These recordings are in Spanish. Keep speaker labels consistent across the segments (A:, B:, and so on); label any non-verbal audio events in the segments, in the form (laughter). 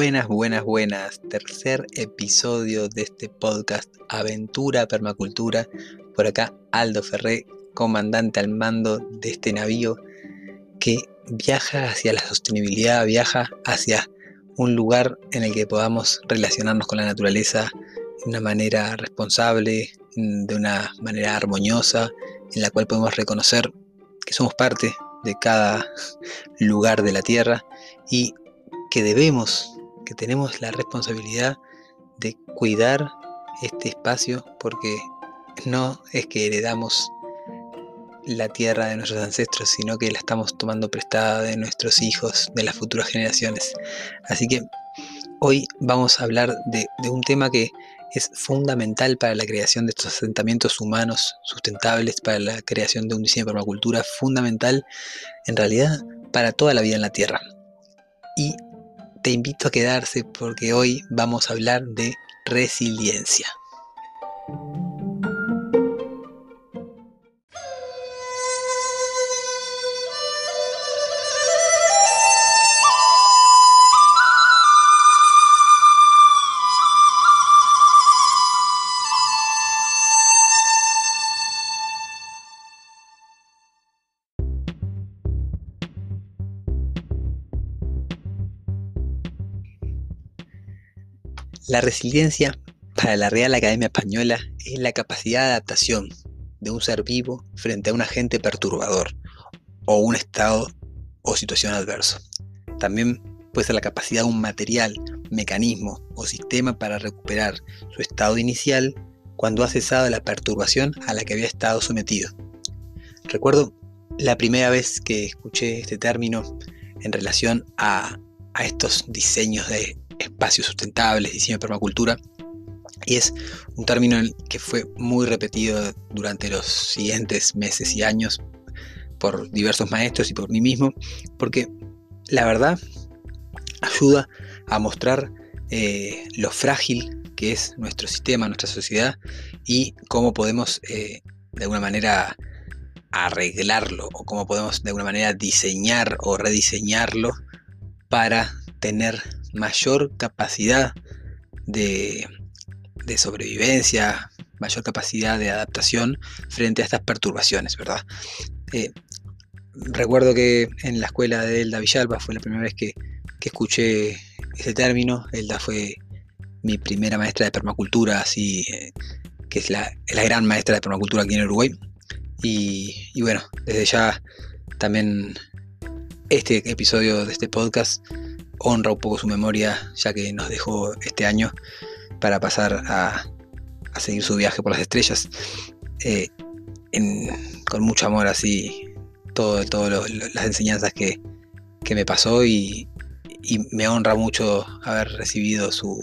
A: Buenas, buenas, buenas. Tercer episodio de este podcast Aventura Permacultura. Por acá Aldo Ferré, comandante al mando de este navío que viaja hacia la sostenibilidad, viaja hacia un lugar en el que podamos relacionarnos con la naturaleza de una manera responsable, de una manera armoniosa, en la cual podemos reconocer que somos parte de cada lugar de la Tierra y que debemos que tenemos la responsabilidad de cuidar este espacio porque no es que heredamos la tierra de nuestros ancestros, sino que la estamos tomando prestada de nuestros hijos, de las futuras generaciones. Así que hoy vamos a hablar de, de un tema que es fundamental para la creación de estos asentamientos humanos sustentables, para la creación de un diseño de permacultura, fundamental en realidad para toda la vida en la Tierra. Te invito a quedarse porque hoy vamos a hablar de resiliencia. La resiliencia para la Real Academia Española es la capacidad de adaptación de un ser vivo frente a un agente perturbador o un estado o situación adverso. También puede ser la capacidad de un material, mecanismo o sistema para recuperar su estado inicial cuando ha cesado la perturbación a la que había estado sometido. Recuerdo la primera vez que escuché este término en relación a, a estos diseños de espacios sustentables, diseño de permacultura. Y es un término que fue muy repetido durante los siguientes meses y años por diversos maestros y por mí mismo, porque la verdad ayuda a mostrar eh, lo frágil que es nuestro sistema, nuestra sociedad y cómo podemos eh, de alguna manera arreglarlo o cómo podemos de alguna manera diseñar o rediseñarlo para tener mayor capacidad de, sobrevivencia, mayor capacidad de adaptación frente a estas perturbaciones, ¿verdad? Eh, recuerdo que en la escuela de Elda Villalba fue la primera vez que, escuché ese término. Elda fue mi primera maestra de permacultura, así eh, que es la, gran maestra de permacultura aquí en Uruguay. Y, bueno, desde ya también este episodio de este podcast honra un poco su memoria, ya que nos dejó este año para pasar a, seguir su viaje por las estrellas. Eh, con mucho amor así, todas todo las enseñanzas que, me pasó y, me honra mucho haber recibido su,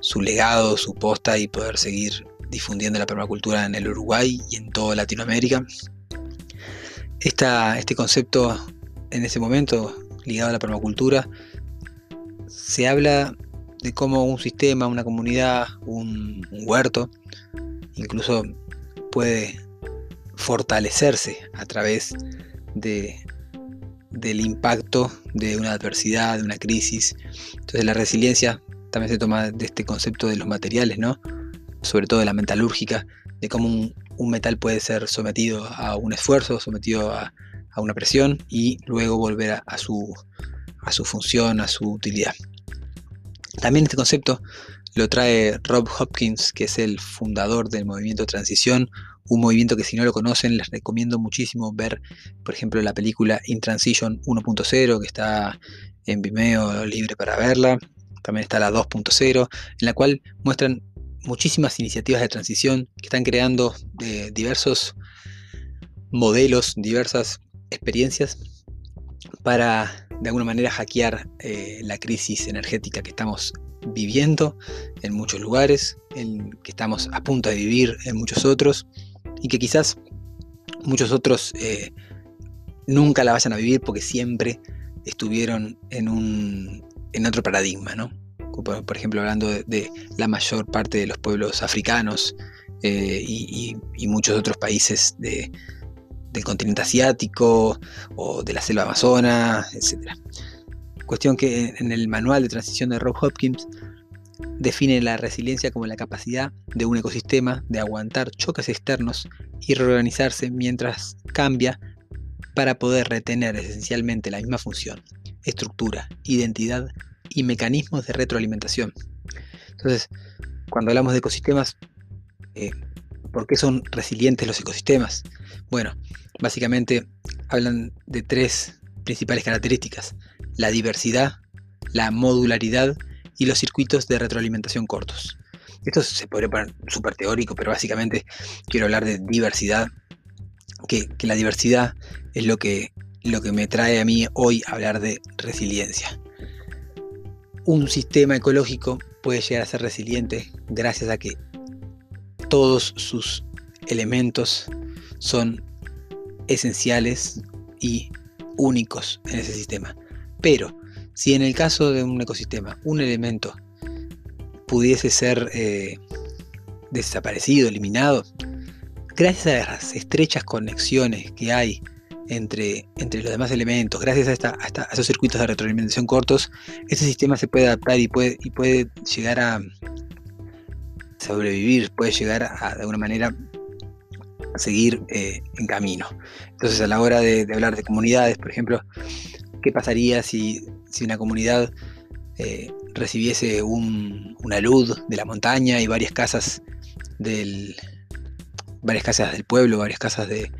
A: su legado, su posta y poder seguir difundiendo la permacultura en el Uruguay y en toda Latinoamérica. este concepto en ese momento ligado a la permacultura, se habla de cómo un sistema, una comunidad, un, huerto, incluso puede fortalecerse a través de, del impacto de una adversidad, de una crisis. Entonces la resiliencia también se toma de este concepto de los materiales, ¿no? Sobre todo de la metalúrgica, de cómo un, metal puede ser sometido a un esfuerzo, sometido a, a una presión y luego volver a, su, a su función, a su utilidad. También este concepto lo trae Rob Hopkins, que es el fundador del movimiento Transición, un movimiento que si no lo conocen les recomiendo muchísimo ver, por ejemplo, la película In Transition 1.0, que está en Vimeo libre para verla. También está la 2.0, en la cual muestran muchísimas iniciativas de transición que están creando eh, diversos modelos, diversas experiencias para de alguna manera hackear eh, la crisis energética que estamos viviendo en muchos lugares, en que estamos a punto de vivir en muchos otros y que quizás muchos otros eh, nunca la vayan a vivir porque siempre estuvieron en, un, en otro paradigma, ¿no? Por, ejemplo, hablando de, la mayor parte de los pueblos africanos eh, y, muchos otros países del continente asiático o de la selva amazona, etc. Cuestión que en el manual de transición de Rob Hopkins define la resiliencia como la capacidad de un ecosistema de aguantar choques externos y reorganizarse mientras cambia para poder retener esencialmente la misma función, estructura, identidad y mecanismos de retroalimentación. Entonces, cuando hablamos de ecosistemas, eh, ¿por qué son resilientes los ecosistemas? Bueno, básicamente hablan de tres principales características, la diversidad, la modularidad y los circuitos de retroalimentación cortos. Esto se podría poner súper teórico, pero básicamente quiero hablar de diversidad, que, la diversidad es lo que, lo que me trae a mí hoy hablar de resiliencia. Un sistema ecológico puede llegar a ser resiliente gracias a que todos sus elementos son esenciales y únicos en ese sistema. Pero si en el caso de un ecosistema un elemento pudiese ser eh, desaparecido, eliminado, gracias a las estrechas conexiones que hay entre, entre los demás elementos, gracias a, esta, esos circuitos de retroalimentación cortos, ese sistema se puede adaptar y puede, y puede llegar a sobrevivir, puede llegar a, de alguna manera a seguir eh, en camino. Entonces a la hora de, hablar de comunidades, por ejemplo, ¿qué pasaría si si una comunidad eh, recibiese una luz de la montaña y varias casas del varias casas del pueblo, varias casas de,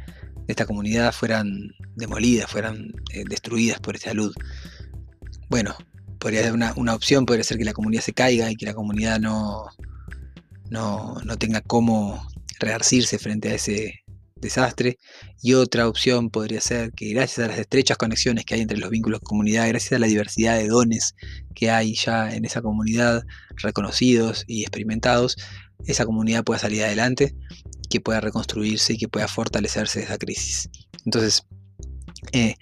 A: esta comunidad fueran demolidas, fueran eh, destruidas por esa luz. Bueno, podría ser una, una, opción, podría ser que la comunidad se caiga y que la comunidad no, no, no tenga cómo rearcirse frente a ese, desastre. Y otra opción podría ser que gracias a las estrechas conexiones que hay entre los vínculos de comunidad, gracias a la diversidad de dones que hay ya en esa comunidad, reconocidos y experimentados, esa comunidad pueda salir adelante, que pueda reconstruirse y que pueda fortalecerse de esa crisis. Entonces, eh,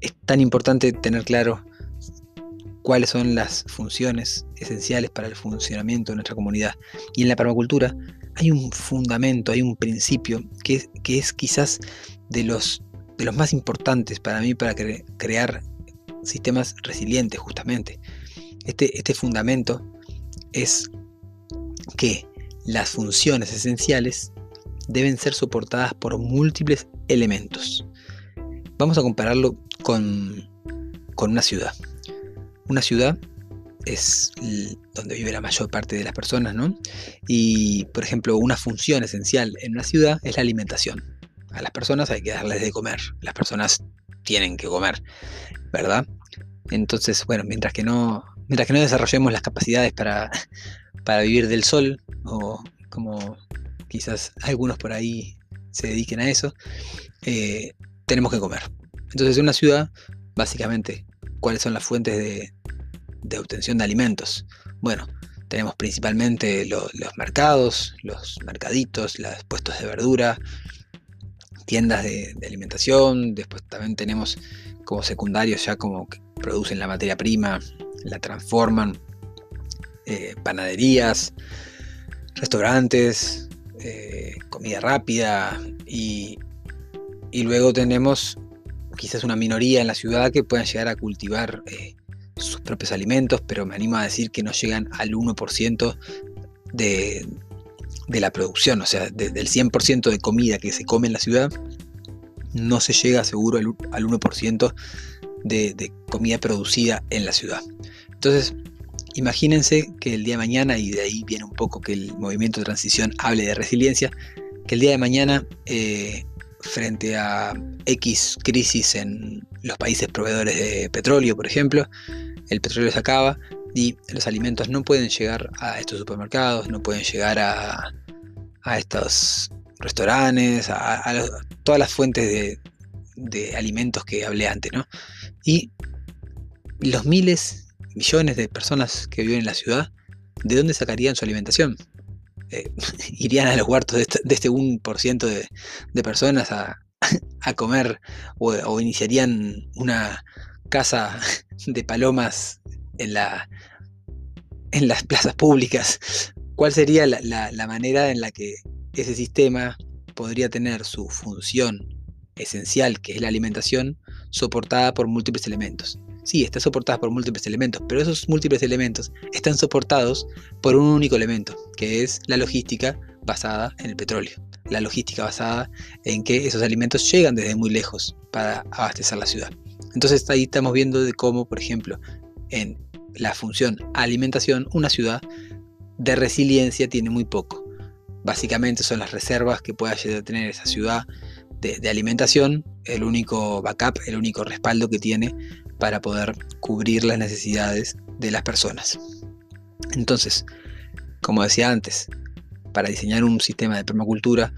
A: es tan importante tener claro cuáles son las funciones esenciales para el funcionamiento de nuestra comunidad. Y en la permacultura hay un fundamento, hay un principio que, es quizás de los, de los más importantes para mí para crear sistemas resilientes justamente. Este, este fundamento es que las funciones esenciales deben ser soportadas por múltiples elementos. Vamos a compararlo con, con una ciudad. Una ciudad es donde vive la mayor parte de las personas, ¿no? Y, por ejemplo, una función esencial en una ciudad es la alimentación. A las personas hay que darles de comer, las personas tienen que comer, ¿verdad? Entonces, bueno, mientras que no, mientras que no desarrollemos las capacidades para, (laughs) para vivir del sol, o como quizás algunos por ahí se dediquen a eso, eh, tenemos que comer. Entonces, en una ciudad, básicamente, ¿cuáles son las fuentes de, de obtención de alimentos. Bueno, tenemos principalmente los mercados, los mercaditos, los puestos de verdura, tiendas de, alimentación, después también tenemos como secundarios ya como que producen la materia prima, la transforman, eh, panaderías, restaurantes, eh, comida rápida y, y, luego tenemos quizás una minoría en la ciudad que puedan llegar a cultivar eh, sus propios alimentos, pero me animo a decir que no llegan al 1% de, la producción, o sea, del 100% de comida que se come en la ciudad, no se llega seguro al, 1% de, de comida producida en la ciudad. Entonces, imagínense que el día de mañana, y de ahí viene un poco que el movimiento de transición hable de resiliencia, que el día de mañana, eh, frente a X crisis en los países proveedores de petróleo, por ejemplo, el petróleo se acaba y los alimentos no pueden llegar a estos supermercados, no pueden llegar a, estos restaurantes, a, todas las fuentes de, alimentos que hablé antes, ¿no? Y los miles, millones de personas que viven en la ciudad, ¿de dónde sacarían su alimentación? Eh, (laughs) irían a los huertos de este, 1% de, de, personas a, (laughs) comer o, iniciarían una casa de palomas en, la, las plazas públicas. ¿Cuál sería la manera en la que ese sistema podría tener su función esencial, que es la alimentación, soportada por múltiples elementos? Sí, está soportada por múltiples elementos, pero esos múltiples elementos están soportados por un único elemento, que es la logística basada en el petróleo. La logística basada en que esos alimentos llegan desde muy lejos para abastecer la ciudad. Entonces ahí estamos viendo de cómo, por ejemplo, en la función alimentación, una ciudad de resiliencia tiene muy poco. Básicamente son las reservas que pueda tener esa ciudad de, de, alimentación, el único backup, el único respaldo que tiene para poder cubrir las necesidades de las personas. Entonces, como decía antes, para diseñar un sistema de permacultura,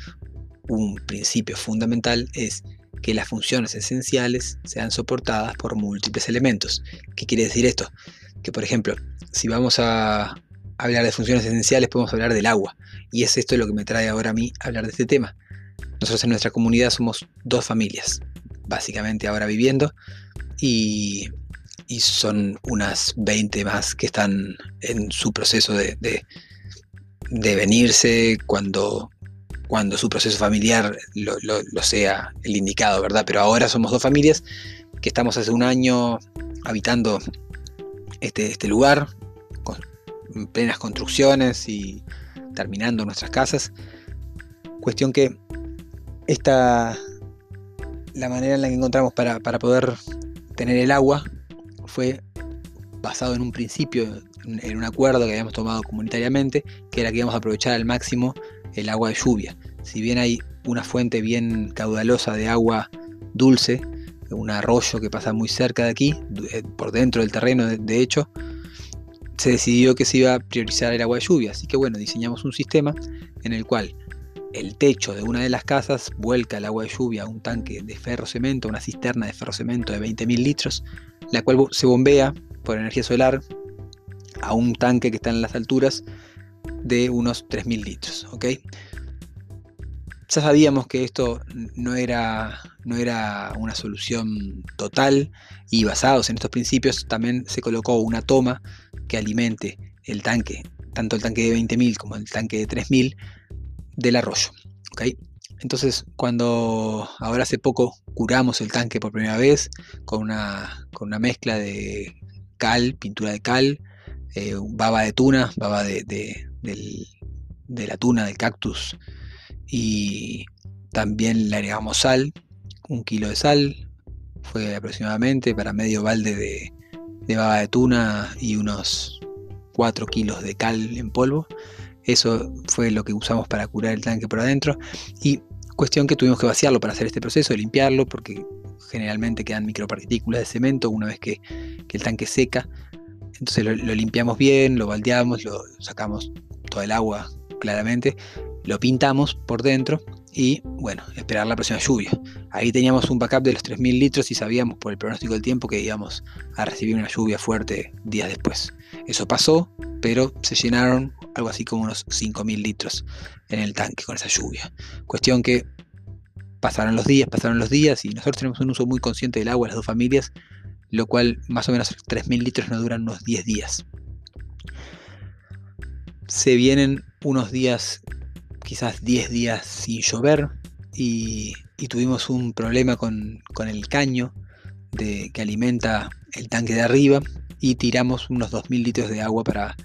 A: un principio fundamental es que las funciones esenciales sean soportadas por múltiples elementos. ¿Qué quiere decir esto? Que por ejemplo, si vamos a hablar de funciones esenciales, podemos hablar del agua. Y es esto lo que me trae ahora a mí hablar de este tema. Nosotros en nuestra comunidad somos dos familias, básicamente ahora viviendo, y, son unas 20 más que están en su proceso de, de, venirse cuando, cuando su proceso familiar lo, sea el indicado, ¿verdad? Pero ahora somos dos familias que estamos hace un año habitando este, este lugar, con plenas construcciones y terminando nuestras casas. Cuestión que esta, la manera en la que encontramos para, para poder tener el agua fue basado en un principio, en un acuerdo que habíamos tomado comunitariamente, que era que íbamos a aprovechar al máximo el agua de lluvia. Si bien hay una fuente bien caudalosa de agua dulce, un arroyo que pasa muy cerca de aquí, eh, por dentro del terreno de hecho, se decidió que se iba a priorizar el agua de lluvia. Así que bueno, diseñamos un sistema en el cual el techo de una de las casas vuelca el agua de lluvia a un tanque de ferro cemento, una cisterna de ferro cemento de 20.000 litros, la cual se bombea por energía solar a un tanque que está en las alturas de unos 3.000 litros. ¿ok? Ya sabíamos que esto no era, no era una solución total y basados en estos principios también se colocó una toma que alimente el tanque, tanto el tanque de 20.000 como el tanque de 3.000 del arroyo. Entonces, cuando ahora hace poco curamos el tanque por primera vez con una, con una mezcla de cal, pintura de cal, eh, baba de tuna, baba de, la tuna, del cactus, y también le agregamos sal, un kilo de sal, fue aproximadamente para medio balde de, de baba de tuna y unos 4 kilos de cal en polvo. Eso fue lo que usamos para curar el tanque por adentro. Y cuestión que tuvimos que vaciarlo para hacer este proceso, limpiarlo, porque generalmente quedan micropartículas de cemento una vez que, el tanque seca. Entonces lo, limpiamos bien, lo baldeamos, lo sacamos todo el agua claramente, lo pintamos por dentro y bueno, esperar la próxima lluvia. Ahí teníamos un backup de los 3.000 litros y sabíamos por el pronóstico del tiempo que íbamos a recibir una lluvia fuerte días después. Eso pasó, pero se llenaron algo así como unos 5.000 litros en el tanque con esa lluvia. Cuestión que pasaron los días, pasaron los días y nosotros tenemos un uso muy consciente del agua, las dos familias, lo cual más o menos 3.000 litros nos duran unos 10 días. Se vienen unos días quizás 10 días sin llover y, tuvimos un problema con, el caño de, que alimenta el tanque de arriba y tiramos unos 2.000 litros de agua para,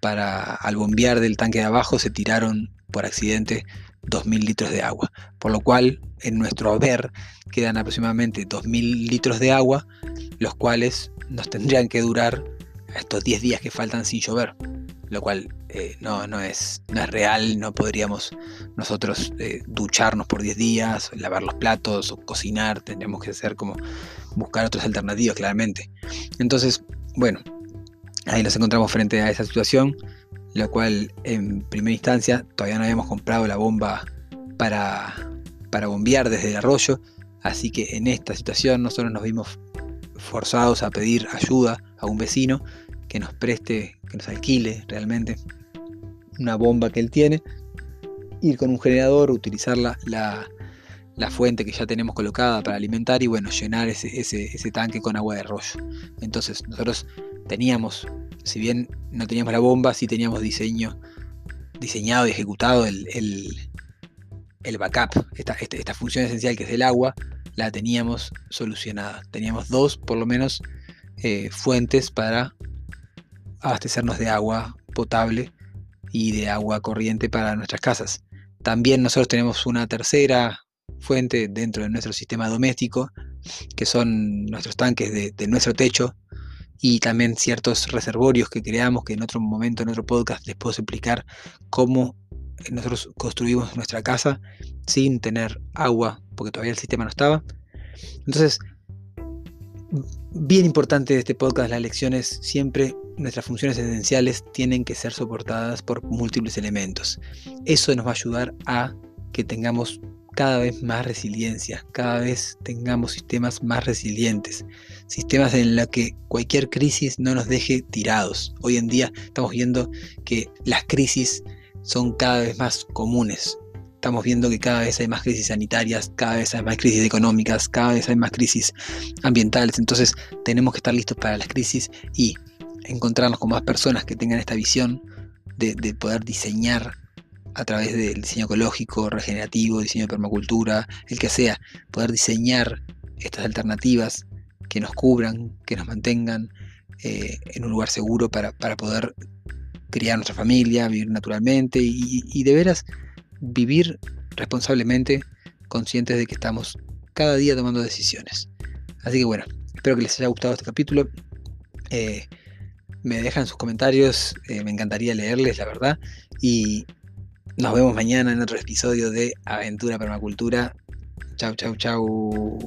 A: para al bombear del tanque de abajo se tiraron por accidente 2.000 litros de agua, por lo cual en nuestro haber quedan aproximadamente 2.000 litros de agua, los cuales nos tendrían que durar estos 10 días que faltan sin llover lo cual eh, no, no, es, no es real, no podríamos nosotros eh, ducharnos por 10 días, lavar los platos o cocinar, tendríamos que hacer como buscar otras alternativas claramente. Entonces, bueno, ahí nos encontramos frente a esa situación, la cual en primera instancia todavía no habíamos comprado la bomba para, para bombear desde el arroyo, así que en esta situación nosotros nos vimos forzados a pedir ayuda a un vecino que nos preste, que nos alquile realmente una bomba que él tiene, ir con un generador, utilizar la, la, fuente que ya tenemos colocada para alimentar y bueno, llenar ese, ese, tanque con agua de rollo. Entonces nosotros teníamos, si bien no teníamos la bomba, sí teníamos diseño, diseñado y ejecutado el, el, backup, esta, este, esta función esencial que es el agua, la teníamos solucionada. Teníamos dos, por lo menos, eh, fuentes para abastecernos de agua potable y de agua corriente para nuestras casas. También nosotros tenemos una tercera fuente dentro de nuestro sistema doméstico, que son nuestros tanques de, nuestro techo y también ciertos reservorios que creamos, que en otro momento, en otro podcast, les puedo explicar cómo nosotros construimos nuestra casa sin tener agua, porque todavía el sistema no estaba. Entonces, bien importante de este podcast, las lecciones siempre nuestras funciones esenciales tienen que ser soportadas por múltiples elementos. Eso nos va a ayudar a que tengamos cada vez más resiliencia, cada vez tengamos sistemas más resilientes, sistemas en los que cualquier crisis no nos deje tirados. Hoy en día estamos viendo que las crisis son cada vez más comunes. Estamos viendo que cada vez hay más crisis sanitarias, cada vez hay más crisis económicas, cada vez hay más crisis ambientales. Entonces tenemos que estar listos para las crisis y encontrarnos con más personas que tengan esta visión de, poder diseñar a través del diseño ecológico, regenerativo, diseño de permacultura, el que sea, poder diseñar estas alternativas que nos cubran, que nos mantengan eh, en un lugar seguro para, poder criar nuestra familia, vivir naturalmente y, y, de veras vivir responsablemente, conscientes de que estamos cada día tomando decisiones. Así que bueno, espero que les haya gustado este capítulo. Eh, me dejan sus comentarios, eh, me encantaría leerles, la verdad. Y nos vemos mañana en otro episodio de Aventura Permacultura. Chau, chau, chau.